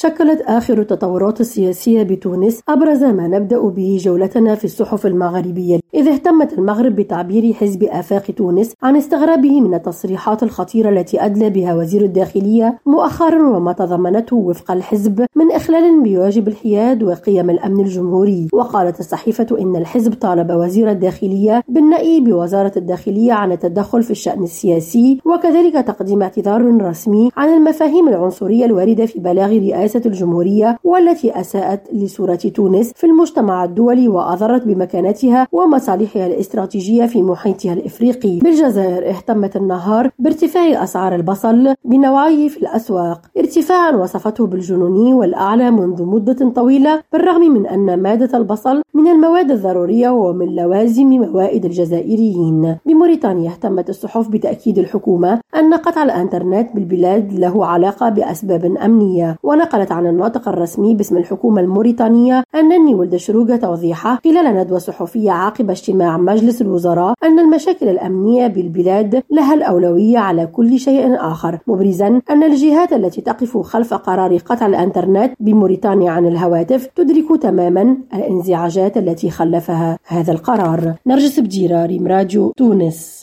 شكلت آخر التطورات السياسية بتونس أبرز ما نبدأ به جولتنا في الصحف المغربية. إذ اهتمت المغرب بتعبير حزب آفاق تونس عن استغرابه من التصريحات الخطيرة التي أدلى بها وزير الداخلية مؤخرا وما تضمنته وفق الحزب من إخلال بواجب الحياد وقيم الأمن الجمهوري. وقالت الصحيفة إن الحزب طالب وزير الداخلية بالنأي بوزارة الداخلية عن التدخل في الشأن السياسي وكذلك تقديم اعتذار رسمي عن المفاهيم العنصرية الواردة في بلاغ رئاسة الجمهورية والتي أساءت لصورة تونس في المجتمع الدولي وأضرت بمكانتها ومصالحها الاستراتيجية في محيطها الإفريقي. بالجزائر اهتمت النهار بارتفاع أسعار البصل بنوعيه في الأسواق. ارتفاعا وصفته بالجنوني والأعلى منذ مدة طويلة بالرغم من أن مادة البصل من المواد الضرورية ومن لوازم موائد الجزائريين. بموريتانيا اهتمت الصحف بتأكيد الحكومة أن قطع الإنترنت بالبلاد له علاقة بأسباب أمنية. ونقلت عن الناطق الرسمي باسم الحكومة الموريتانية أنني ولد شروقة توضيحه خلال ندوة صحفية عقب اجتماع مجلس الوزراء أن المشاكل الأمنية بالبلاد لها الأولوية على كل شيء آخر مبرزا أن الجهات التي تقف خلف قرار قطع الإنترنت بموريتانيا عن الهواتف تدرك تماما الانزعاجات التي خلفها هذا القرار. نرجس بجيرة ريم راديو تونس.